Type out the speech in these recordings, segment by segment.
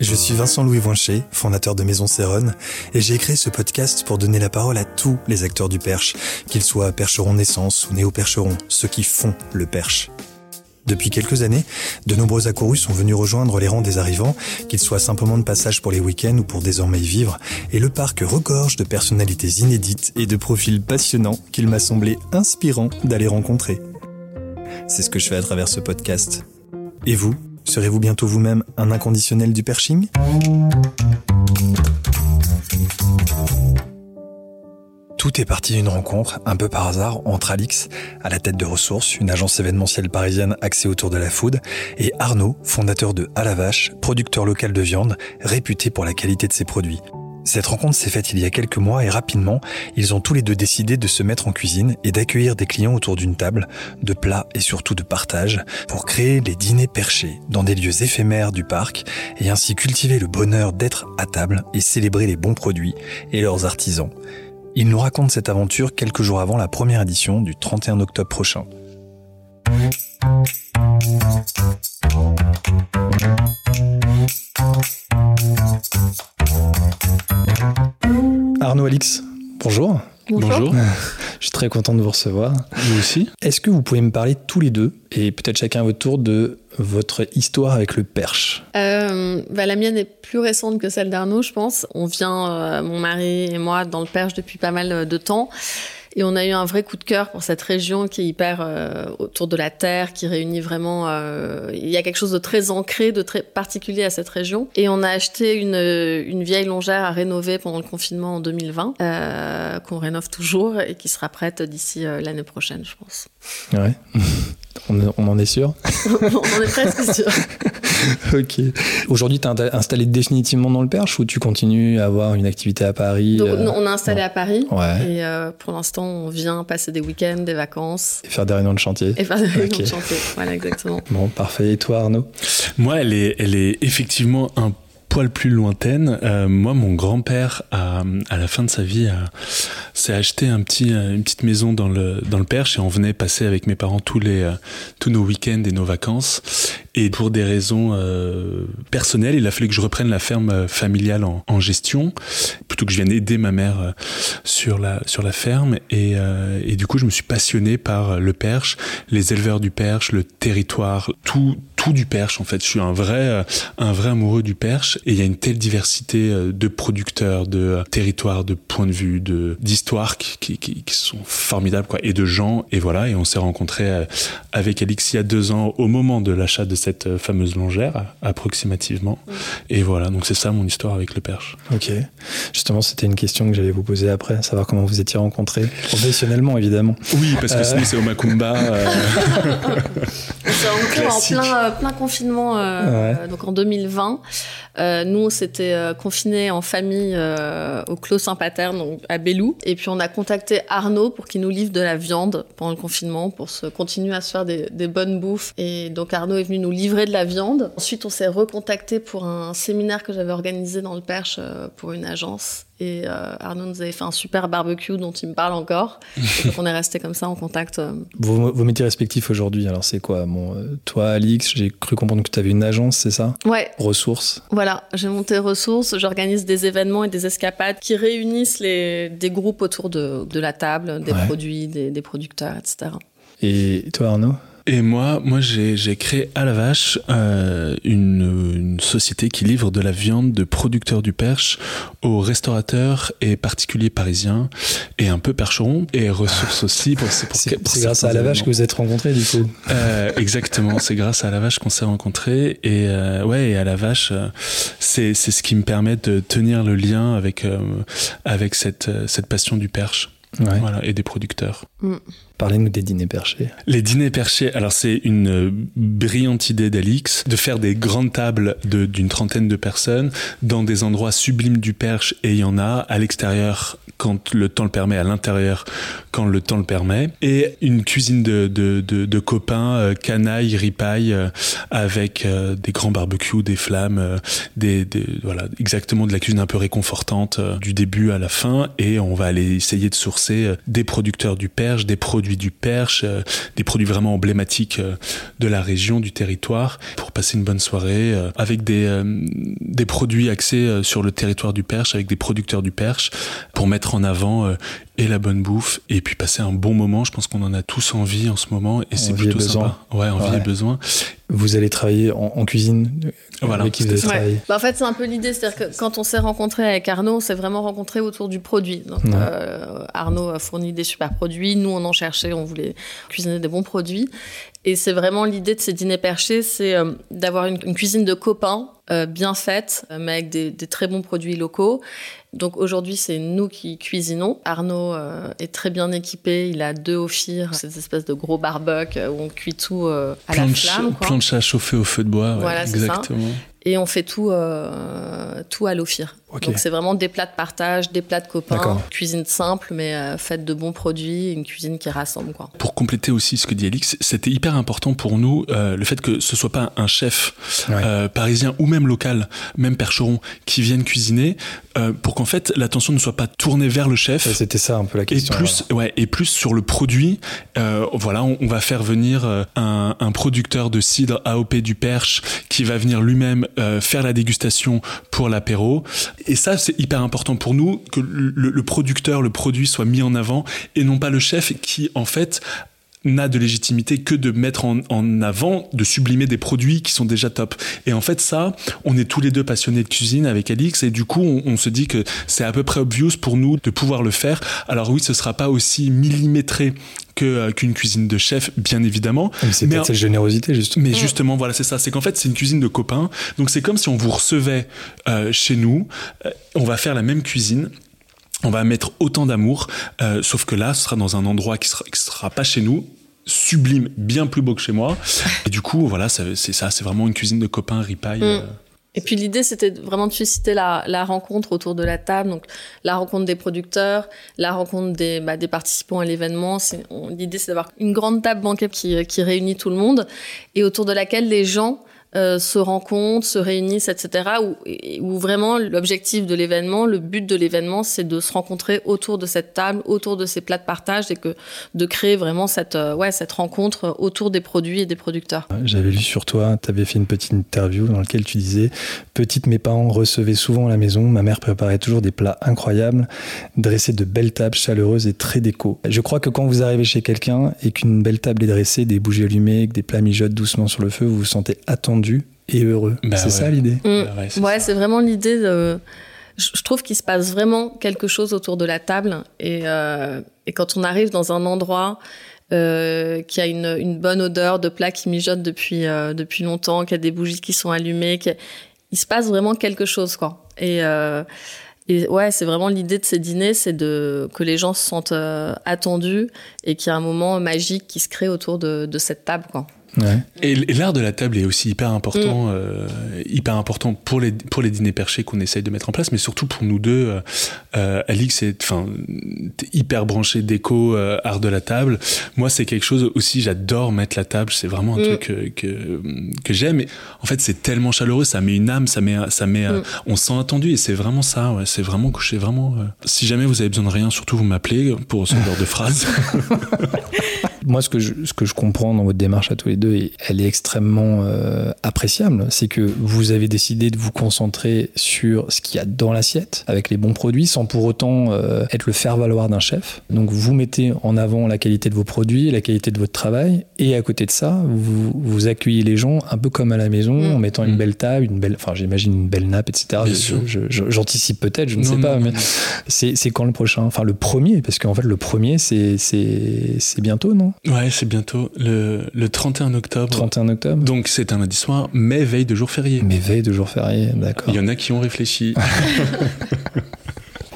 Je suis Vincent Louis Voinchet, fondateur de Maison Céronne, et j'ai créé ce podcast pour donner la parole à tous les acteurs du perche, qu'ils soient percherons naissance ou néo-percherons, ceux qui font le perche. Depuis quelques années, de nombreux accourus sont venus rejoindre les rangs des arrivants, qu'ils soient simplement de passage pour les week-ends ou pour désormais y vivre, et le parc regorge de personnalités inédites et de profils passionnants qu'il m'a semblé inspirant d'aller rencontrer. C'est ce que je fais à travers ce podcast. Et vous, serez-vous bientôt vous-même un inconditionnel du perching Tout est parti d'une rencontre, un peu par hasard, entre Alix, à la tête de ressources, une agence événementielle parisienne axée autour de la food, et Arnaud, fondateur de À la Vache, producteur local de viande, réputé pour la qualité de ses produits. Cette rencontre s'est faite il y a quelques mois et rapidement, ils ont tous les deux décidé de se mettre en cuisine et d'accueillir des clients autour d'une table, de plats et surtout de partage, pour créer les dîners perchés dans des lieux éphémères du parc et ainsi cultiver le bonheur d'être à table et célébrer les bons produits et leurs artisans. Ils nous racontent cette aventure quelques jours avant la première édition du 31 octobre prochain. Arnaud Alix, bonjour. Bonjour. Je suis très content de vous recevoir. Vous aussi Est-ce que vous pouvez me parler tous les deux, et peut-être chacun à votre tour, de votre histoire avec le perche Euh, bah, La mienne est plus récente que celle d'Arnaud, je pense. On vient, euh, mon mari et moi, dans le Perche depuis pas mal de temps. Et on a eu un vrai coup de cœur pour cette région qui est hyper euh, autour de la terre, qui réunit vraiment. euh, il y a quelque chose de très ancré, de très particulier à cette région. Et on a acheté une, une vieille longère à rénover pendant le confinement en 2020, euh, qu'on rénove toujours et qui sera prête d'ici euh, l'année prochaine, je pense. Ouais. On, on en est sûr on en est presque sûr. Ok. Aujourd'hui, tu es installé définitivement dans le perche ou tu continues à avoir une activité à Paris Donc, euh, on est installé à Paris. Ouais. Et euh, pour l'instant, on vient passer des week-ends, des vacances et faire des réunions de chantier et faire des réunions de chantier. Voilà, exactement. Bon, parfait. Et toi, Arnaud? Moi, elle est, elle est effectivement un poil plus lointaine. Euh, moi, mon grand-père, à, la fin de sa vie, a- s'est acheté un petit, euh, une petite maison dans le, dans le Perche et on venait passer avec mes parents tous, les, euh, tous nos week-ends et nos vacances. Et pour des raisons euh, personnelles, il a fallu que je reprenne la ferme euh, familiale en, en gestion, plutôt que je vienne aider ma mère euh, sur la, sur la ferme. Et, euh, et du coup, je me suis passionné par le Perche, les éleveurs du Perche, le territoire, tout, tout du Perche en fait. Je suis un vrai, euh, un vrai amoureux du Perche et il y a une telle diversité euh, de producteurs, de euh, territoires, de points de vue, de d'histoires qui, qui, qui, qui sont formidables quoi, et de gens. Et voilà, et on s'est rencontrés avec Alix il y a deux ans au moment de l'achat de cette fameuse longère, approximativement. Et voilà, donc c'est ça mon histoire avec le Perche. Ok. Justement, c'était une question que j'allais vous poser après, savoir comment vous étiez rencontrés. Professionnellement, évidemment. Oui, parce que Euh. sinon c'est au Macumba. euh, en plein, euh, plein confinement, euh, euh, donc en 2020. Euh, nous, on s'était euh, confinés en famille euh, au Clos Saint-Pater, donc à Bellou. Et puis, on a contacté Arnaud pour qu'il nous livre de la viande pendant le confinement, pour se continuer à se faire des, des bonnes bouffes. Et donc, Arnaud est venu nous livrer de la viande. Ensuite, on s'est recontacté pour un séminaire que j'avais organisé dans le Perche euh, pour une agence. Et euh, Arnaud nous avait fait un super barbecue dont il me parle encore. Et donc, on est resté comme ça en contact. euh, Vos, vos métiers respectifs aujourd'hui, alors c'est quoi? Bon, euh, Toi, Alix, j'ai cru comprendre que tu avais une agence, c'est ça? Ouais, Ressources. Voilà, j'ai monté ressources, j'organise des événements et des escapades qui réunissent les, des groupes autour de, de la table, des Ouais. produits, des, des producteurs, etc. Et toi, Arnaud? Et moi, moi j'ai créé à la vache euh, une, une société qui livre de la viande de producteurs du Perche aux restaurateurs et particuliers parisiens et un peu percherons et ressources aussi C'est grâce à la vache que vous êtes rencontrés, du coup. Euh, exactement, c'est grâce à la vache qu'on s'est rencontrés et euh, ouais et à la vache c'est ce qui me permet de tenir le lien avec avec cette cette passion du perche Ouais. voilà et des producteurs. Parlez-nous des dîners perchés. Les dîners perchés, alors c'est une brillante idée d'Alix de faire des grandes tables de- d'une trentaine de personnes dans des endroits sublimes du Perche et il y en a à l'extérieur quand le temps le permet, à l'intérieur quand le temps le permet, et une cuisine de, de, de, copains, euh, canaille, ripaille, euh, avec euh, des grands barbecues, des flammes, des, des, voilà, exactement de la cuisine un peu réconfortante du début à la fin, et on va aller essayer de sourcer des producteurs du Perche, des produits du Perche, des produits vraiment emblématiques de la région, du territoire, pour passer une bonne soirée avec des, des produits axés sur le territoire du Perche, avec des producteurs du Perche, pour mettre en avant et la bonne bouffe et puis passer un bon moment. Je pense qu'on en a tous envie en ce moment et c'est plutôt sympa. Ouais, envie et besoin. Vous allez travailler en, cuisine voilà, avec qui vous bah, En fait, c'est un peu l'idée, c'est-à-dire que quand on s'est rencontré avec Arnaud, on s'est vraiment rencontré autour du produit. Donc, euh, Arnaud a fourni des super produits, nous on en cherchait, on voulait cuisiner des bons produits. Et c'est vraiment l'idée de ces dîners perchés, c'est euh, d'avoir une, cuisine de copains euh, bien faite, mais avec des, des, très bons produits locaux donc aujourd'hui, c'est nous qui cuisinons. Arnaud euh, est très bien équipé. Il a deux Ophir, cette espèce de gros barbecue où on cuit tout euh, à la flamme. Quoi. Planche chauffé au feu de bois. voilà, exactement. Ça et on fait tout, euh, tout à l'Ophir. Donc c'est vraiment des plats de partage, des plats de copains, cuisine simple mais euh, faite de bons produits, une cuisine qui rassemble quoi. Pour compléter aussi ce que dit Alix, c'était hyper important pour nous euh, le fait que ce soit pas un chef parisien ou même local, même percheron qui vienne cuisiner, pour qu'en fait l'attention ne soit pas tournée vers le chef. C'était ça un peu la question. Et plus, ouais, et plus sur le produit. voilà, on, on, va faire venir un, un producteur de cidre AOP du Perche qui va venir lui-même euh, faire la dégustation pour l'apéro. Et ça, c'est hyper important pour nous que le, producteur, le produit soit mis en avant et non pas le chef qui, en fait, n'a de légitimité que de mettre en, avant, de sublimer des produits qui sont déjà top. Et en fait, ça, on est tous les deux passionnés de cuisine avec Alix, et du coup, on, on se dit que c'est à peu près obvious pour nous de pouvoir le faire. Alors oui, ce sera pas aussi millimétré euh, qu'une cuisine de chef, bien évidemment. Mais c'est peut-être cette générosité, justement. Mais justement, voilà, c'est ça. C'est qu'en fait, c'est une cuisine de copains. Donc c'est comme si on vous recevait euh, chez nous. Euh, on va faire la même cuisine. On va mettre autant d'amour, sauf que là, ce sera dans un endroit qui sera, sera pas chez nous, sublime, bien plus beau que chez moi. Et du coup, voilà, c'est ça, c'est vraiment une cuisine de copains, ripaille. Mm. Et puis l'idée, c'était vraiment de susciter la, la, rencontre autour de la table, donc la rencontre des producteurs, la rencontre des, bah, des participants à l'événement. L'idée, c'est d'avoir une grande table banquette qui, qui réunit tout le monde et autour de laquelle les gens euh, se rencontrent, se réunissent, etc. Où, vraiment l'objectif de l'événement, le but de l'événement, c'est de se rencontrer autour de cette table, autour de ces plats de partage et que de créer vraiment cette, euh, ouais, cette rencontre autour des produits et des producteurs. J'avais lu sur toi, tu avais fait une petite interview dans laquelle tu disais Petite, mes parents recevaient souvent à la maison, ma mère préparait toujours des plats incroyables, dressait de belles tables chaleureuses et très déco. Je crois que quand vous arrivez chez quelqu'un et qu'une belle table est dressée, des bougies allumées, que des plats mijotent doucement sur le feu, vous vous sentez attendu et heureux. Bah c'est ça l'idée. Mm. Bah ouais, c'est vraiment l'idée de. Je trouve qu'il se passe vraiment quelque chose autour de la table et, euh, et quand on arrive dans un endroit euh, qui a une, une, bonne odeur de plats qui mijotent depuis euh, depuis longtemps, qui a des bougies qui sont allumées, il se passe vraiment quelque chose quoi. Et euh, et ouais, c'est vraiment l'idée de ces dîners, c'est de que les gens se sentent euh, attendus et qu'il y a un moment magique qui se crée autour de, de cette table quoi. Et, l'art de la table est aussi hyper important, mm. euh, hyper important pour les pour les dîners perchés qu'on essaye de mettre en place, mais surtout pour nous deux. Euh, euh Alix est, enfin, hyper branché déco, euh, art de la table. Moi, c'est quelque chose aussi. J'adore mettre la table. C'est vraiment un mm. truc que que, j'aime. En fait, c'est tellement chaleureux. Ça met une âme. Ça met ça met. Mm. on se sent attendu et c'est vraiment ça. Ouais, c'est vraiment couché. Vraiment. Si jamais vous avez besoin de rien, surtout vous m'appelez pour ce genre de phrase. Moi, ce que, je, ce que je comprends dans votre démarche à tous les deux, et elle est extrêmement euh, appréciable, c'est que vous avez décidé de vous concentrer sur ce qu'il y a dans l'assiette, avec les bons produits, sans pour autant euh, être le faire-valoir d'un chef. Donc, vous mettez en avant la qualité de vos produits, la qualité de votre travail, et à côté de ça, vous, vous accueillez les gens un peu comme à la maison, mmh. en mettant une mmh. belle table, une belle, enfin, j'imagine une belle nappe, etc. J'anticipe peut-être, je ne sais pas, mais c'est quand le prochain Enfin, le premier, parce qu'en fait, le premier, c'est bientôt, non? Ouais, c'est bientôt le, le 31 octobre. 31 octobre. Donc c'est un lundi soir, mais veille de jour férié. Mais veille de jour férié, d'accord. Il y en a qui ont réfléchi.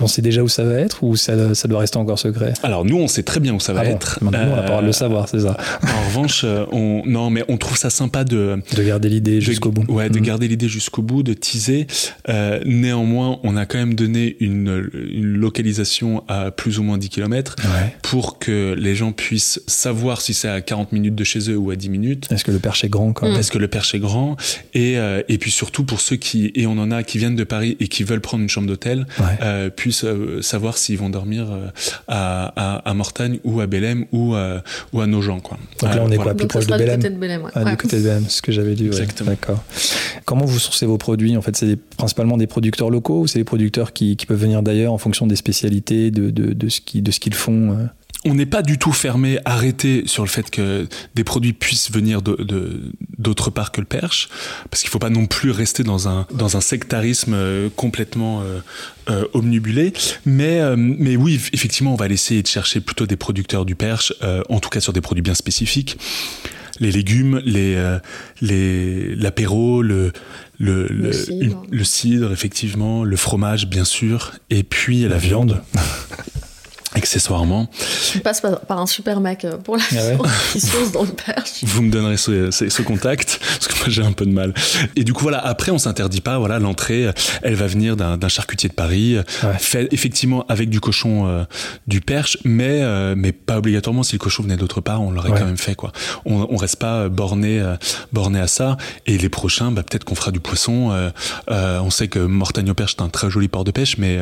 On sait déjà où ça va être ou ça, ça doit rester encore secret Alors nous, on sait très bien où ça va ah être. Maintenant, on a pas le droit de le savoir, c'est ça. En revanche, on, non, mais on trouve ça sympa de de garder l'idée jusqu'au bout. Ouais, de mhm. garder l'idée jusqu'au bout, de teaser. Euh, néanmoins, on a quand même donné une, une localisation à plus ou moins 10 km pour que les gens puissent savoir si c'est à 40 minutes de chez eux ou à 10 minutes. Est-ce que le perche est grand quand même Est-ce que le perche est grand et, euh, et puis surtout pour ceux qui, et on en a qui viennent de Paris et qui veulent prendre une chambre d'hôtel, euh, puissent euh, savoir s'ils vont dormir euh, à, à, à, Mortagne ou à Belém ou, à, ou à Nogent. Quoi. Donc là, on est quoi Plus proche de Belém, du côté de Belém, ouais. ah, côté de Belém, ce que j'avais dit. Exactement. D'accord. Comment vous sourcez vos produits En fait, c'est principalement des producteurs locaux ou c'est des producteurs qui, qui peuvent venir d'ailleurs en fonction des spécialités, de, de, de ce qu'ils font on n'est pas du tout fermé, arrêté sur le fait que des produits puissent venir d'autre part que le perche, parce qu'il ne faut pas non plus rester dans un, dans un sectarisme euh, complètement euh, euh, omnibulé. Mais, mais oui, effectivement, on va essayer de chercher plutôt des producteurs du perche, en tout cas sur des produits bien spécifiques. Les légumes, les, les, l'apéro, le, le, le, le, cidre. effectivement, le fromage, bien sûr, et puis la, viande. accessoirement. Je passe par, un super mec euh, pour la ah qui sauce dans le perche. Vous me donnerez ce, ce, contact, parce que moi j'ai un peu de mal. Et du coup, voilà, après, on s'interdit pas, voilà, l'entrée, elle va venir d'un charcutier de Paris, fait effectivement avec du cochon euh, du perche, mais, euh, mais pas obligatoirement, si le cochon venait d'autre part, on l'aurait quand même fait, quoi. On, on reste pas borné, borné à ça, et les prochains, bah, peut-être qu'on fera du poisson. on sait que Mortagne au perche, c'est un très joli port de pêche, mais,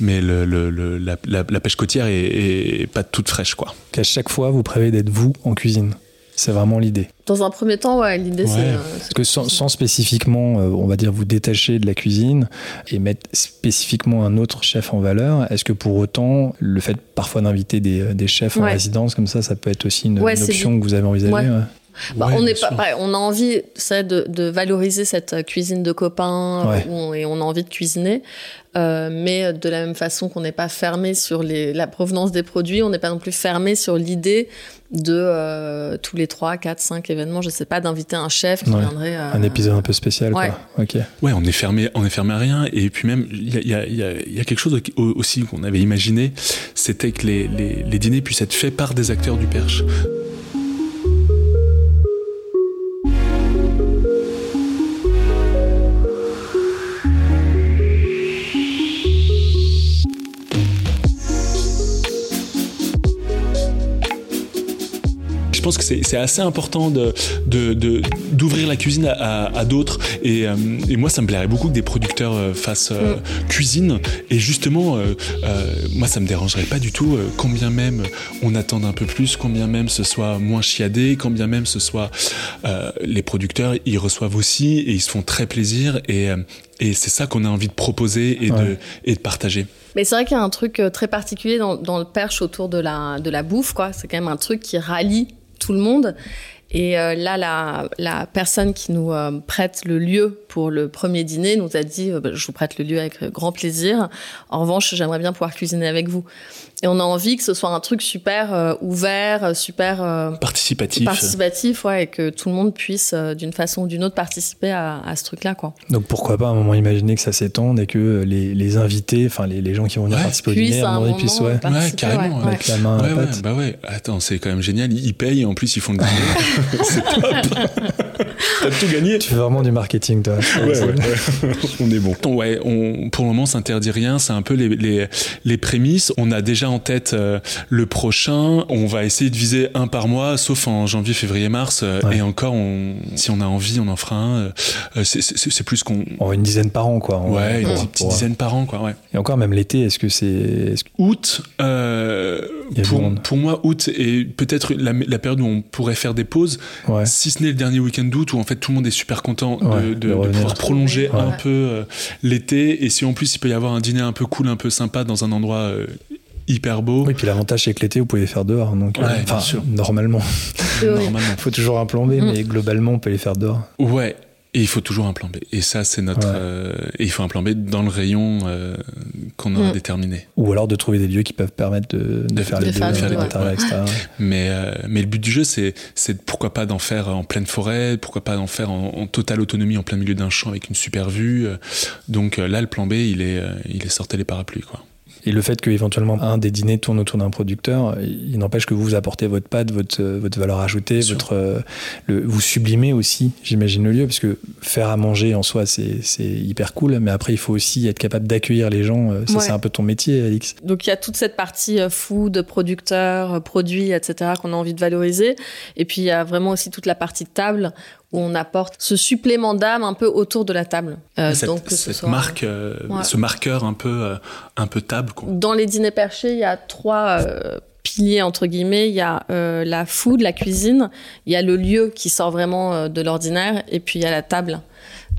mais le, le, la, la, la pêche côtière et, pas toute fraîche, quoi. Qu'à chaque fois, vous prévoyez d'être vous en cuisine. C'est vraiment l'idée. Dans un premier temps, ouais, l'idée c'est. Euh, que sans, spécifiquement, euh, on va dire, vous détacher de la cuisine et mettre spécifiquement un autre chef en valeur, est-ce que pour autant, le fait parfois d'inviter des, euh, des, chefs en résidence comme ça, ça peut être aussi une, option que vous avez envisagée bah, on, est pas, on a envie de, de, valoriser cette cuisine de copains et on a envie de cuisiner. Euh, mais de la même façon qu'on n'est pas fermé sur les, la provenance des produits, on n'est pas non plus fermé sur l'idée de euh, tous les 3, 4, 5 événements, je sais pas, d'inviter un chef qui viendrait. Euh, un épisode un peu spécial, ouais. quoi. Ok. Ouais, on est fermé, on est fermé à rien. Et puis même, il y a, y, a, y a, quelque chose aussi qu'on avait imaginé, c'était que les, les, les dîners puissent être faits par des acteurs du perche. Je pense que c'est assez important de d'ouvrir la cuisine à, d'autres. Et, euh, et, moi, ça me plairait beaucoup que des producteurs euh, fassent euh, mm. cuisine. Et justement, moi, ça me dérangerait pas du tout, combien même on attende un peu plus, combien même ce soit moins chiadé, combien même ce soit les producteurs, ils reçoivent aussi et ils se font très plaisir. Et, et c'est ça qu'on a envie de proposer et, de, et de partager. Mais c'est vrai qu'il y a un truc très particulier dans, dans, le perche autour de la, de la bouffe, quoi. C'est quand même un truc qui rallie tout le monde. Et euh, là, la, la, personne qui nous euh, prête le lieu pour le premier dîner nous a dit euh, bah, Je vous prête le lieu avec grand plaisir. En revanche, j'aimerais bien pouvoir cuisiner avec vous. Et on a envie que ce soit un truc super euh, ouvert, super euh, participatif, participatif, ouais, et que tout le monde puisse euh, d'une façon ou d'une autre participer à, à ce truc-là, quoi. Donc pourquoi pas à un moment imaginer que ça s'étende et que les, les invités, enfin les, les, gens qui vont venir participer au dîner, à un moment puissent, ouais, ouais carrément, avec la main à la pâte. bah ouais, attends, c'est quand même génial. Ils payent et en plus ils font le dîner. c'est top. T'as tout gagné. Tu fais vraiment du marketing, toi. Ouais, ouais, on est bon. Ouais, on, pour le moment, s'interdit rien. C'est un peu les, les, les prémices. On a déjà en tête euh, le prochain. On va essayer de viser un par mois, sauf en janvier, février, mars. Euh, et encore, on, si on a envie, on en fera un. Euh, c'est plus qu'on. une dizaine par an, quoi. Ouais, une petite dizaine par an, quoi. Ouais. Et encore, même l'été, est-ce que c'est. Août, pour, pour, moi, août est peut-être la, la, période où on pourrait faire des pauses, si ce n'est le dernier week-end d'août où en fait tout le monde est super content de, de, pouvoir prolonger un peu l'été. Et si en plus il peut y avoir un dîner un peu cool, un peu sympa dans un endroit hyper beau. Oui, puis l'avantage c'est que l'été vous pouvez les faire dehors, donc euh, enfin normalement. normalement. Il faut toujours un plan B, mm. mais globalement on peut les faire dehors. Ouais. Et il faut toujours un plan B. Et ça, c'est notre. Euh, et il faut un plan B dans le rayon euh, qu'on a mm. déterminé. Ou alors de trouver des lieux qui peuvent permettre de, de, faire, les deux, faire les Mais, mais le but du jeu, c'est, c'est pourquoi pas d'en faire en pleine forêt, pourquoi pas d'en faire en, en, totale autonomie, en plein milieu d'un champ avec une super vue. Donc là, le plan B, il est, il est sorti les parapluies, quoi. Et le fait que éventuellement un des dîners tourne autour d'un producteur, il n'empêche que vous apportez votre patte, votre, votre valeur ajoutée, votre, le, vous sublimez aussi, j'imagine, le lieu, parce que faire à manger en soi, c'est hyper cool, mais après, il faut aussi être capable d'accueillir les gens. Ça, c'est un peu ton métier, Alix. Donc, il y a toute cette partie food, producteur, produits, etc., qu'on a envie de valoriser. Et puis, il y a vraiment aussi toute la partie table où on apporte ce supplément d'âme un peu autour de la table. Euh, cette, donc, cette marque, euh, ce marqueur un peu, euh, un peu table. Quoi. Dans les dîners perchés, il y a trois piliers entre guillemets. Il y a la food, la cuisine, il y a le lieu qui sort vraiment de l'ordinaire, et puis il y a la table.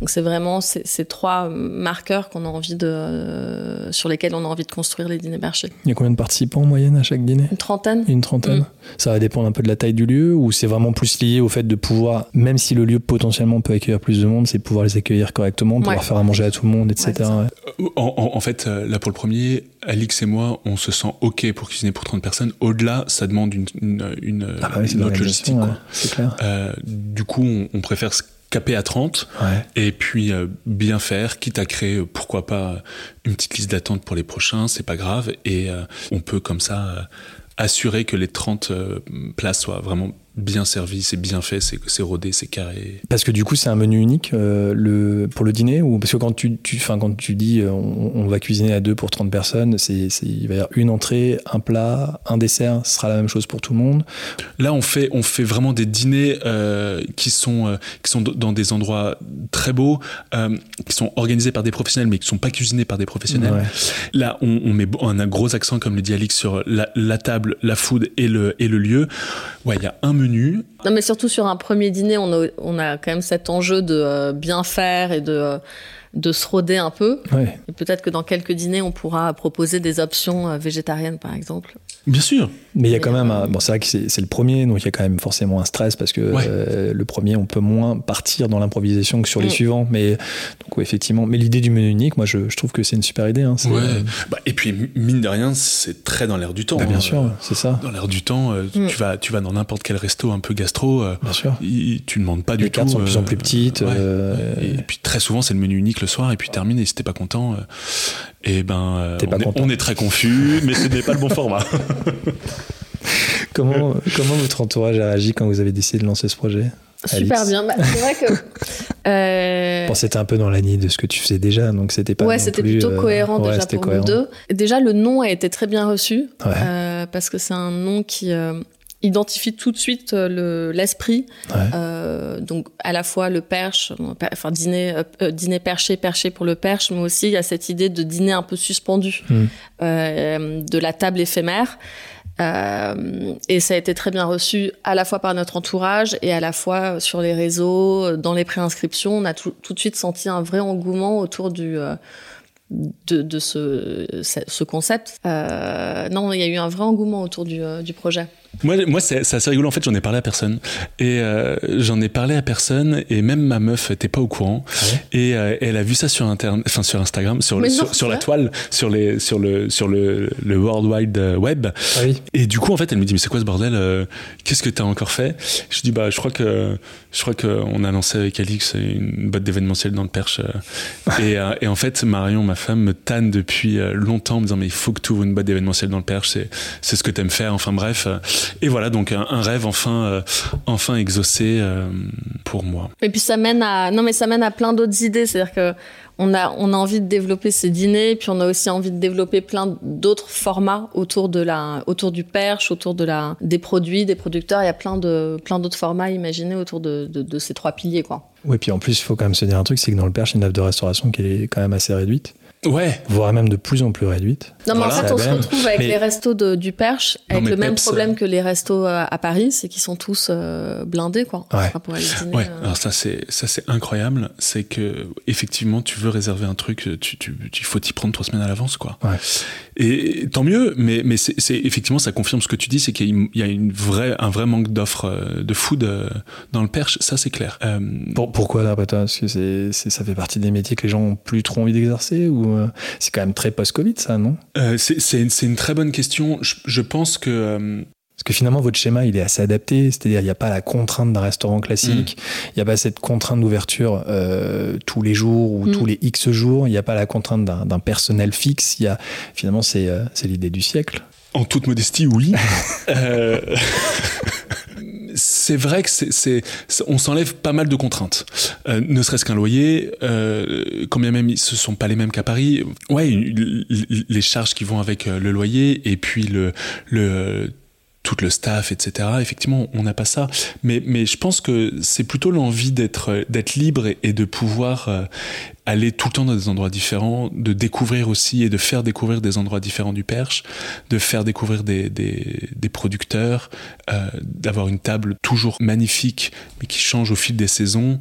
Donc c'est vraiment ces, trois marqueurs qu'on a envie de, euh, sur lesquels on a envie de construire les dîners perchés. Il y a combien de participants en moyenne à chaque dîner? Une trentaine. Une trentaine. Mm. Ça va dépendre un peu de la taille du lieu ou c'est vraiment plus lié au fait de pouvoir, même si le lieu potentiellement peut accueillir plus de monde, c'est pouvoir les accueillir correctement, pouvoir faire à manger à tout le monde, etc. Euh, en, fait, euh, là pour le premier, Alix et moi, on se sent OK pour cuisiner pour 30 personnes. Au-delà, ça demande une, une, ah bah autre logistique. c'est clair. du coup, on, on préfère caper à 30 et puis euh, bien faire, quitte à créer, euh, pourquoi pas, une petite liste d'attente pour les prochains, c'est pas grave. Et euh, on peut comme ça assurer que les 30 places soient vraiment bien servi, c'est bien fait, c'est rodé, c'est carré. Parce que du coup, c'est un menu unique euh, le, pour le dîner ou Parce que quand tu, tu, quand tu dis euh, on, va cuisiner à deux pour 30 personnes, c'est il va y avoir une entrée, un plat, un dessert, ce sera la même chose pour tout le monde Là, on fait, on fait vraiment des dîners euh, qui, sont, qui sont dans des endroits très beaux, qui sont organisés par des professionnels, mais qui ne sont pas cuisinés par des professionnels. Là, on, on met un, un, gros accent, comme le dit Alix, sur la, la, table, la food et le, et le lieu. Ouais, il y a un menu. Non, mais surtout sur un premier dîner, on a, on a quand même cet enjeu de euh, bien faire et de euh, de se roder un peu. Et peut-être que dans quelques dîners, on pourra proposer des options euh, végétariennes, par exemple. Bien sûr. Mais il y a quand même, bon, c'est vrai que c'est le premier, donc il y a quand même forcément un stress parce que euh, le premier, on peut moins partir dans l'improvisation que sur les mm. suivants. Mais donc effectivement, mais l'idée du menu unique, moi, je, trouve que c'est une super idée. Hein, ouais. Bah, et puis mine de rien, c'est très dans l'air du temps. Bah, bien hein. sûr, c'est ça. Dans l'air du temps, euh, mm. tu vas, tu vas dans n'importe quel resto un peu gastro. bien sûr. tu ne demandes pas du tout. Les cartes sont de plus en plus petites. Et puis très souvent, c'est le menu unique le soir et puis termine. Et si t'es pas content, et eh ben, euh, on, est, très confus, mais ce n'est pas le bon format. comment, comment votre entourage a réagi quand vous avez décidé de lancer ce projet Super bien. Bah, c'est vrai que. Euh... Bon, c'était un peu dans la ligne de ce que tu faisais déjà, donc c'était pas. Ouais, c'était plutôt euh, cohérent déjà pour nous deux. Déjà, le nom a été très bien reçu euh, parce que c'est un nom qui identifie tout de suite euh, l'esprit. euh, donc à la fois le perche, enfin dîner, euh, euh, dîner perché, perché pour le perche, mais aussi il y a cette idée de dîner un peu suspendu, hmm. euh, de la table éphémère. et ça a été très bien reçu à la fois par notre entourage et à la fois sur les réseaux, dans les préinscriptions. On a tout, tout de suite senti un vrai engouement autour du de, de ce, ce concept. Euh, non, il y a eu un vrai engouement autour du, du projet. Moi, moi c'est assez rigolo. En fait, j'en ai parlé à personne. Et euh, j'en ai parlé à personne. Et même ma meuf était pas au courant. Et euh, elle a vu ça sur internet, enfin sur Instagram, sur, sur, la toile, sur les, sur le, sur le, le World Wide Web. Ah et du coup, en fait, elle me dit mais c'est quoi ce bordel euh, Qu'est-ce que t'as encore fait? Je dis bah je crois que je crois qu'on a lancé avec Alix une boîte d'événementiel dans le Perche. et, et, en fait, Marion, ma femme, me tanne depuis longtemps en me disant mais il faut que tu ouvres une boîte d'événementiel dans le Perche. C'est c'est ce que t'aimes faire. Enfin bref. Et voilà, donc un, rêve enfin, euh, enfin exaucé euh, pour moi. Et puis ça mène à, non mais ça mène à plein d'autres idées. C'est-à-dire que on a, on a envie de développer ces dîners, puis on a aussi envie de développer plein d'autres formats autour de la, autour du perche, autour de la, des produits, des producteurs. Il y a plein de, plein d'autres formats imaginés autour de, de, ces trois piliers, quoi. Oui, puis en plus, il faut quand même se dire un truc, c'est que dans le perche, il y a une offre de restauration qui est quand même assez réduite. Ouais. Voire même de plus en plus réduite. Non, mais en fait, on se retrouve avec les restos du Perche, avec le même problème que les restos euh, à Paris, c'est qu'ils sont tous euh, blindés, quoi. Ouais. Pour aller dîner, ouais. Euh. Alors ça, c'est ça, c'est incroyable. C'est que effectivement, tu veux réserver un truc, tu, tu, il faut t'y prendre trois semaines à l'avance, quoi. Ouais. Et tant mieux, mais mais c'est effectivement, ça confirme ce que tu dis, c'est qu'il y a une vraie, un vrai manque d'offres de food dans le Perche. Ça, c'est clair. Pour, pourquoi d'après toi? Parce que c'est ça fait partie des métiers que les gens ont plus trop envie d'exercer ou euh, c'est quand même très post-Covid, ça, non? Euh, C'est une, une, très bonne question. Je, je pense que euh, Parce que finalement, votre schéma, il est assez adapté. C'est-à-dire, il n'y a pas la contrainte d'un restaurant classique. Mm. Il n'y a pas cette contrainte d'ouverture euh, tous les jours ou mm. tous les X jours. Il n'y a pas la contrainte d'un personnel fixe. Il y a, finalement, c'est euh, l'idée du siècle. En toute modestie, oui. euh... c'est vrai que c'est, on s'enlève pas mal de contraintes. Euh, ne serait-ce qu'un loyer, euh, quand même ce sont pas les mêmes qu'à Paris. Ouais, les charges qui vont avec euh, le loyer et puis le, le tout le staff, etc. Effectivement, on n'a pas ça. Mais, mais je pense que c'est plutôt l'envie d'être, d'être libre et, de pouvoir euh, aller tout le temps dans des endroits différents, de découvrir aussi et de faire découvrir des endroits différents du Perche, de faire découvrir des, des, des producteurs, euh, d'avoir une table toujours magnifique, mais qui change au fil des saisons.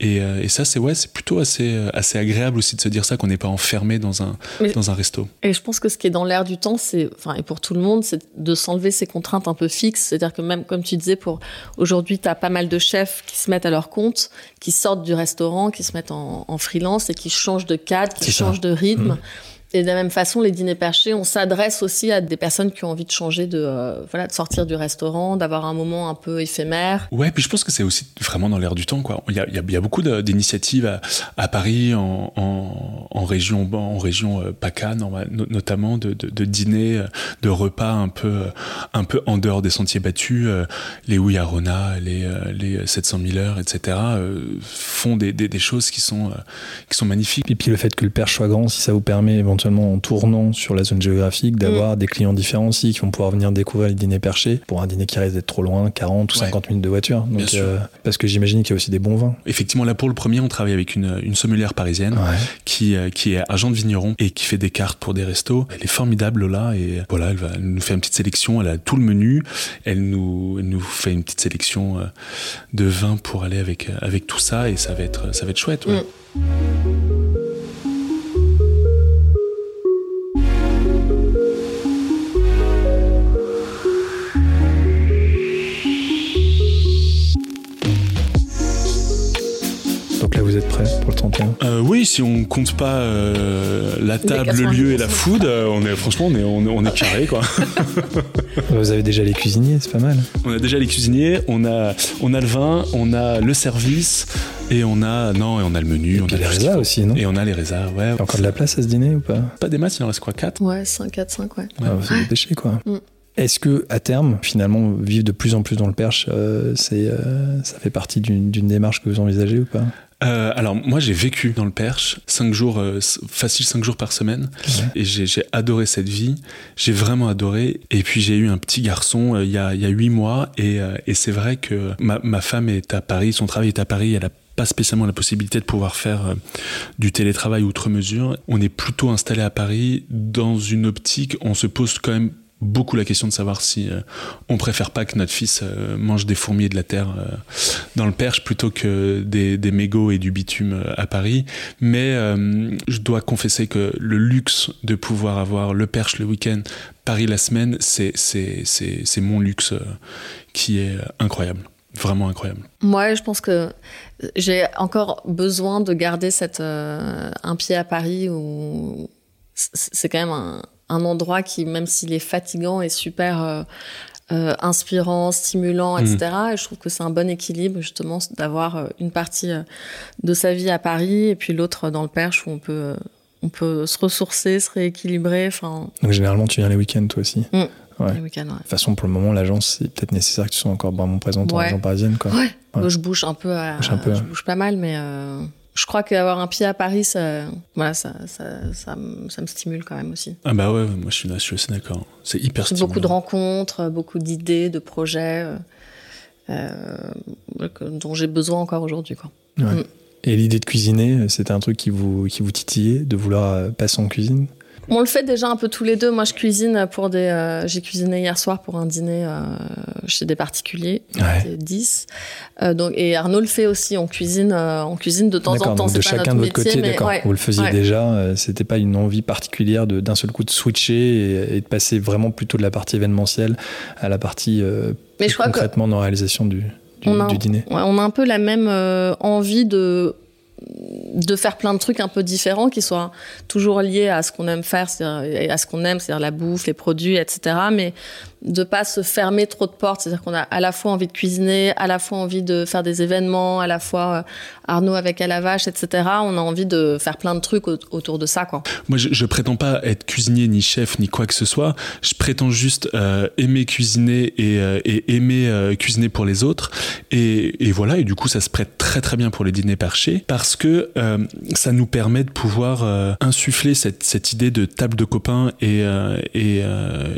Et, euh, et ça, c'est ouais, c'est plutôt assez, assez agréable aussi de se dire ça, qu'on n'est pas enfermé dans un, dans un resto. Et je pense que ce qui est dans l'air du temps, c'est, enfin, et pour tout le monde, c'est de s'enlever ces contraintes un peu fixes. C'est-à-dire que même, comme tu disais, pour aujourd'hui, tu as pas mal de chefs qui se mettent à leur compte, qui sortent du restaurant, qui se mettent en, en freelance et qui change de cadre, qui change de rythme. Mmh. Et de la même façon, les dîners perchés, on s'adresse aussi à des personnes qui ont envie de changer, de euh, voilà, de sortir du restaurant, d'avoir un moment un peu éphémère. Ouais, puis je pense que c'est aussi vraiment dans l'air du temps, quoi. Il y a, il y a, beaucoup d'initiatives à, à, Paris, en, en, en, région, en région euh, PACA, notamment de, de, de, dîners, euh, de repas un peu, un peu en dehors des sentiers battus. Les Ouillarona, les, les 700 000 heures, etc. font des, des, des, choses qui sont, qui sont magnifiques. Et puis le fait que le perche soit grand, si ça vous permet éventuellement en tournant sur la zone géographique, d'avoir mm. des clients différents aussi qui vont pouvoir venir découvrir les dîners perchés pour un dîner qui risque d'être trop loin, 40 ou 50 minutes de voiture. Donc, euh, parce que j'imagine qu'il y a aussi des bons vins. Effectivement, là pour le premier, on travaille avec une, une sommelière parisienne qui, euh, qui est agent de vigneron et qui fait des cartes pour des restos. Elle est formidable là et voilà, elle, va, nous fait une petite sélection. Elle a tout le menu. Elle nous, nous fait une petite sélection euh, de vins pour aller avec, avec tout ça et ça va être, ça va être chouette. Ouais. Mm. Vous êtes prêt pour le 31 euh, Oui, si on compte pas euh, la table, le lieu et la food, euh, on est franchement on est on, est carré quoi. vous avez déjà les cuisiniers, c'est pas mal. On a déjà les cuisiniers, on a on a le vin, on a le service et on a non et on a le menu, on a les résas aussi, non? Et on a les résas, ouais. Il y a encore de la place à ce dîner ou pas? Pas des maths, il en reste quoi 4 Ouais, 5 4 5 ouais. Ah, vous ouais. déchets quoi. Mm. Est-ce que à terme, finalement, vivre de plus en plus dans le Perche, c'est, ça fait partie d'une démarche que vous envisagez ou pas? Euh, alors moi j'ai vécu dans le Perche cinq jours euh, facile cinq jours par semaine. Et j'ai adoré cette vie. J'ai vraiment adoré. Et puis j'ai eu un petit garçon euh, il y a il y a huit mois. Et, euh, et c'est vrai que ma, ma femme est à Paris son travail est à Paris. Elle a pas spécialement la possibilité de pouvoir faire du télétravail outre mesure. On est plutôt installé à Paris. Dans une optique, on se pose quand même beaucoup la question de savoir si euh, on préfère pas que notre fils euh, mange des fourmis et de la terre euh, dans le Perche plutôt que des, des mégots et du bitume à Paris. Mais je dois confesser que le luxe de pouvoir avoir le Perche le week-end, Paris la semaine, c'est c'est mon luxe qui est incroyable. Vraiment incroyable. Moi, je pense que j'ai encore besoin de garder cette, un pied à Paris où c'est quand même un, un endroit qui, même s'il est fatigant, est super euh, euh, inspirant, stimulant, etc. Mm. Et je trouve que c'est un bon équilibre, justement, d'avoir euh, une partie de sa vie à Paris et puis l'autre dans le Perche où on peut, on peut se ressourcer, se rééquilibrer. Enfin. Donc généralement, tu viens les week-ends, toi aussi. Mm. Les week ouais. De toute façon, pour le moment, l'agence, c'est peut-être nécessaire que tu sois encore vraiment présente en région parisienne. Quoi. Ouais. Je bouge un peu, à, je, un peu, je bouge pas mal, mais je crois qu'avoir un pied à Paris, ça, voilà, ça, ça, ça, ça, me stimule quand même aussi. Ah bah ouais, moi je suis, là, je suis assez d'accord. C'est hyper stimulant. Beaucoup de rencontres, beaucoup d'idées, de projets euh, dont j'ai besoin encore aujourd'hui. Quoi. Ouais. Mm. Et l'idée de cuisiner, c'était un truc qui vous, qui vous titillait, de vouloir euh, passer en cuisine? On le fait déjà un peu tous les deux. Moi, je cuisine pour des. Euh, j'ai cuisiné hier soir pour un dîner euh, chez des particuliers, ouais. 10. Euh, donc, et Arnaud le fait aussi. On cuisine, on cuisine de temps en temps. Donc de chacun de votre côté, d'accord. Ouais, vous le faisiez ouais. déjà. C'était pas une envie particulière de d'un seul coup de switcher et, et, de passer vraiment plutôt de la partie événementielle à la partie mais je crois concrètement que dans la réalisation du, du, on a, du dîner. on a un peu la même envie de de faire plein de trucs un peu différents qui soient toujours liés à ce qu'on aime faire, à ce qu'on aime, c'est-à-dire la bouffe, les produits, etc. Mais de pas se fermer trop de portes. C'est-à-dire qu'on a à la fois envie de cuisiner, à la fois envie de faire des événements, à la fois euh, Arnaud avec à la vache, etc. On a envie de faire plein de trucs autour de ça, quoi. Moi, je, prétends pas être cuisinier ni chef ni quoi que ce soit. Je prétends juste euh, aimer cuisiner et, euh, aimer cuisiner pour les autres. Et, voilà. Et du coup, ça se prête très très bien pour les dîners perchés parce que ça nous permet de pouvoir insuffler cette, idée de table de copains et et,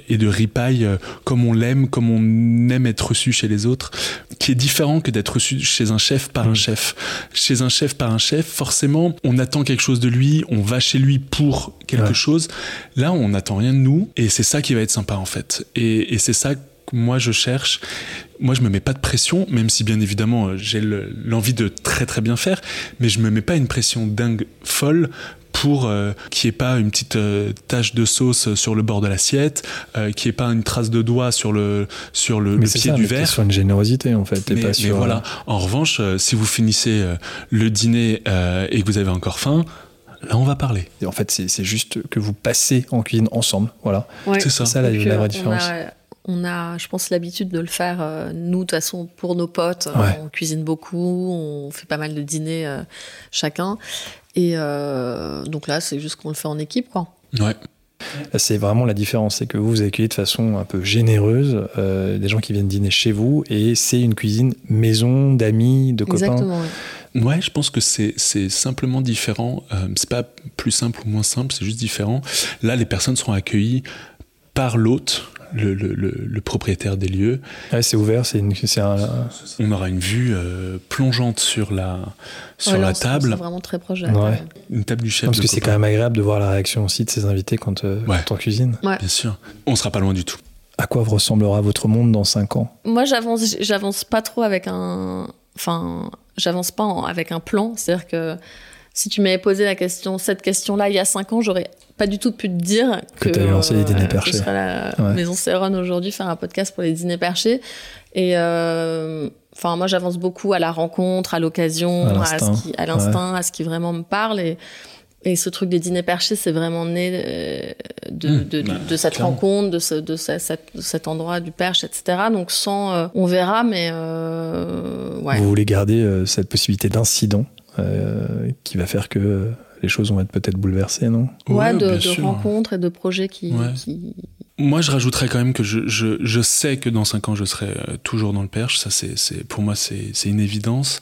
et de ripaille comme on l'aime, comme on aime être reçu chez les autres, qui est différent que d'être reçu chez un chef par un mmh. chef. Chez un chef par un chef, forcément, on attend quelque chose de lui, on va chez lui pour quelque ouais. chose. Là, on n'attend rien de nous, et c'est ça qui va être sympa en fait. Et, et c'est ça que moi je cherche. Moi, je me mets pas de pression, même si bien évidemment j'ai l'envie de très très bien faire, mais je me mets pas une pression dingue folle pour euh, qu'il n'y ait pas une petite euh, tache de sauce sur le bord de l'assiette, euh, qu'il n'y ait pas une trace de doigt sur le, sur le, mais le pied ça, du verre. sur une générosité en fait. Mais, pas mais sur, voilà. En revanche, si vous finissez le dîner et que vous avez encore faim, Là, on va parler. Et en fait, c'est juste que vous passez en cuisine ensemble. Voilà. Ouais. C'est ça. C'est ça la, la vraie différence. On a, on a, je pense, l'habitude de le faire, euh, nous, de toute façon, pour nos potes. Ouais. On cuisine beaucoup, on fait pas mal de dîners euh, chacun. Et euh, donc là, c'est juste qu'on le fait en équipe, quoi. Ouais. C'est vraiment la différence, c'est que vous vous accueillez de façon un peu généreuse euh, des gens qui viennent dîner chez vous et c'est une cuisine maison, d'amis, de copains. Exactement. Ouais. Ouais, je pense que c'est simplement différent. Euh, c'est pas plus simple ou moins simple, c'est juste différent. Là, les personnes seront accueillies par l'hôte, le, le, le, le, propriétaire des lieux. Ouais, c'est ouvert, c'est un... On aura une vue euh, plongeante sur la, sur ouais, la table. C'est vraiment très proche. Ouais. Une table du chef. Non, parce que c'est quand même agréable de voir la réaction aussi de ses invités quand, euh, quand on cuisine. Ouais. Bien sûr. On sera pas loin du tout. À quoi ressemblera votre monde dans 5 ans? Moi, j'avance, j'avance pas trop avec un. Enfin, j'avance pas en, avec un plan. C'est-à-dire que si tu m'avais posé la question, cette question-là, il y a 5 ans, j'aurais pas du tout pu te dire que, que tu lancé les dîners perchés. Je serais à la ouais. Maison Céron aujourd'hui faire un podcast pour les dîners perchés. Et euh, enfin, moi, j'avance beaucoup à la rencontre, à l'occasion, à l'instinct, ouais. à ce qui vraiment me parle. Et, et ce truc des dîners perchés, c'est vraiment né de, mmh, de, de, bah, de cette clairement. rencontre, de, ce, de, ce, cet, cet, endroit du perche, etc. Donc sans, euh, on verra, mais euh, ouais. Vous voulez garder euh, cette possibilité d'incident euh, qui va faire que les choses vont être peut-être bouleversées, non? Ouais, ouais de, de rencontres et de projets qui, ouais. qui, moi, je rajouterais quand même que je, je, je sais que dans 5 ans, je serai toujours dans le perche. Ça, c'est, pour moi, c'est, une évidence.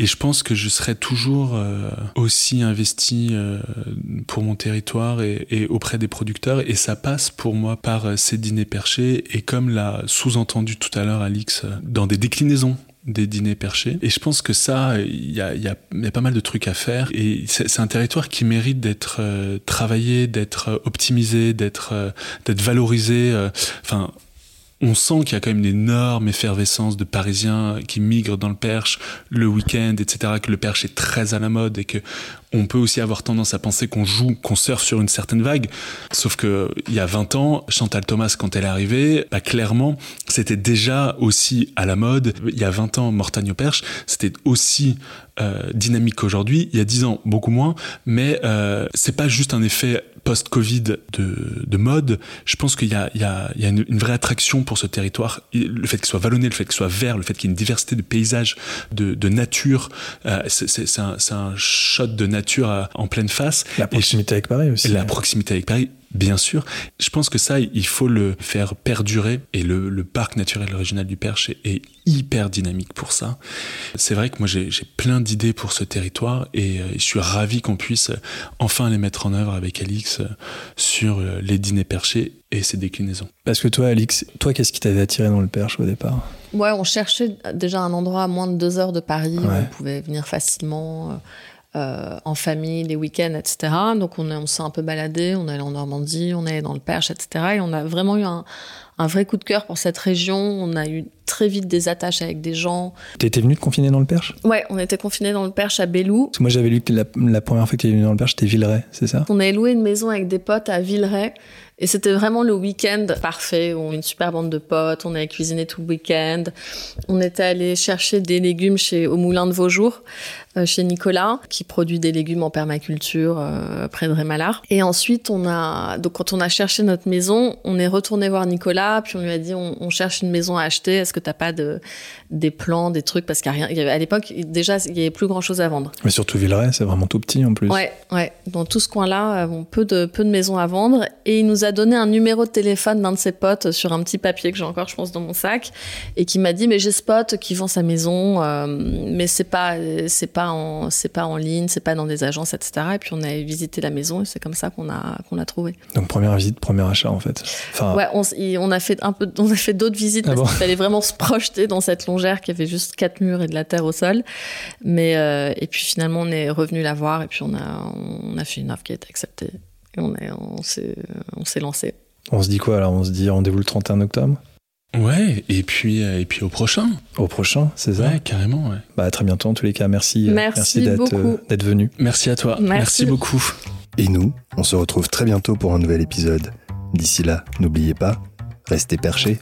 Et je pense que je serai toujours euh, aussi investi euh, pour mon territoire et, et, auprès des producteurs. Et ça passe pour moi par euh, ces dîners perchés. Et comme l'a sous-entendu tout à l'heure Alix, dans des déclinaisons des dîners perchés. Et je pense que ça, il y a, y, a, y a, pas mal de trucs à faire. Et c'est un territoire qui mérite d'être euh, travaillé, d'être optimisé, d'être euh, d'être valorisé. Enfin, on sent qu'il y a quand même une énorme effervescence de Parisiens qui migrent dans le Perche le week-end, etc. Que le Perche est très à la mode et que on peut aussi avoir tendance à penser qu'on joue, qu'on surfe sur une certaine vague. Sauf que il y a 20 ans, Chantal Thomas, quand elle est arrivée, bah, clairement, c'était déjà aussi à la mode. Il y a 20 ans, Mortagne au Perche, c'était aussi euh, dynamique qu'aujourd'hui. Il y a 10 ans, beaucoup moins. Mais euh, c'est pas juste un effet post-Covid de, de, mode. Je pense qu'il y a, il y a, il y a une, une, vraie attraction pour ce territoire. Le fait qu'il soit vallonné, le fait qu'il soit vert, le fait qu'il y ait une diversité de paysages, de, de nature, euh, c'est un, un shot de nature à, en pleine face. La proximité et, avec Paris aussi. La proximité avec Paris, bien sûr. Je pense que ça, il faut le faire perdurer. Et le, le parc naturel régional du Perche est, est hyper dynamique pour ça. C'est vrai que moi, j'ai plein d'idées pour ce territoire et euh, je suis ravi qu'on puisse enfin les mettre en œuvre avec Alix sur euh, les dîners perchés et ses déclinaisons. Parce que toi, Alix, toi, qu'est-ce qui t'avait attiré dans le Perche au départ? Ouais, on cherchait déjà un endroit à moins de deux heures de Paris ouais. où on pouvait venir facilement. Euh, en famille, les week-ends, etc. Donc on, on s'est un peu baladé, on allait en Normandie, on allait dans le Perche, etc. Et on a vraiment eu un, un, vrai coup de cœur pour cette région. On a eu très vite des attaches avec des gens. T'étais venu te confiner dans le Perche? Ouais, on était confiné dans le Perche à que moi j'avais lu que la, la, première fois que tu es venu dans le Perche, c'était Villeray, c'est ça? On avait loué une maison avec des potes à Villeray. Et c'était vraiment le week-end parfait. On a une super bande de potes, on avait cuisiné tout le week-end. On était allé chercher des légumes chez au Moulin de Vaujour, euh, chez Nicolas, qui produit des légumes en permaculture euh, près de Rémalard. Et ensuite, on a donc quand on a cherché notre maison, on est retourné voir Nicolas, puis on lui a dit on, on cherche une maison à acheter. Est-ce que t'as pas de des plans, des trucs? Parce qu'à rien, à l'époque déjà il y avait plus grand chose à vendre. Mais surtout Villeray, c'est vraiment tout petit en plus. Ouais, ouais. Dans tout ce coin-là, on peu de peu de maisons à vendre. Et il nous a donné un numéro de téléphone d'un de ses potes sur un petit papier que j'ai encore, je pense, dans mon sac, et qui m'a dit mais j'ai ce pote qui vend sa maison, euh, mais c'est pas c'est pas en c'est pas en ligne, c'est pas dans des agences, etc. Et puis on a visité la maison et c'est comme ça qu'on a qu'on a trouvé. Donc première visite, premier achat en fait. Enfin... Ouais, on, on, a fait un peu, on a fait d'autres visites ah parce qu'il fallait vraiment se projeter dans cette longère qui avait juste quatre murs et de la terre au sol. Mais euh, et puis finalement on est revenu la voir et puis on a on a fait une offre qui a été acceptée et on, s'est, lancé. On se dit quoi alors? On se dit rendez-vous le 31 octobre? Ouais, et puis, euh, et puis au prochain. Au prochain, c'est ça? Ouais, carrément, ouais. Bah, à très bientôt en tous les cas. Merci, euh, merci, euh, d'être, venu. Merci à toi. Merci. merci beaucoup. Et nous, on se retrouve très bientôt pour un nouvel épisode. D'ici là, n'oubliez pas, restez perchés.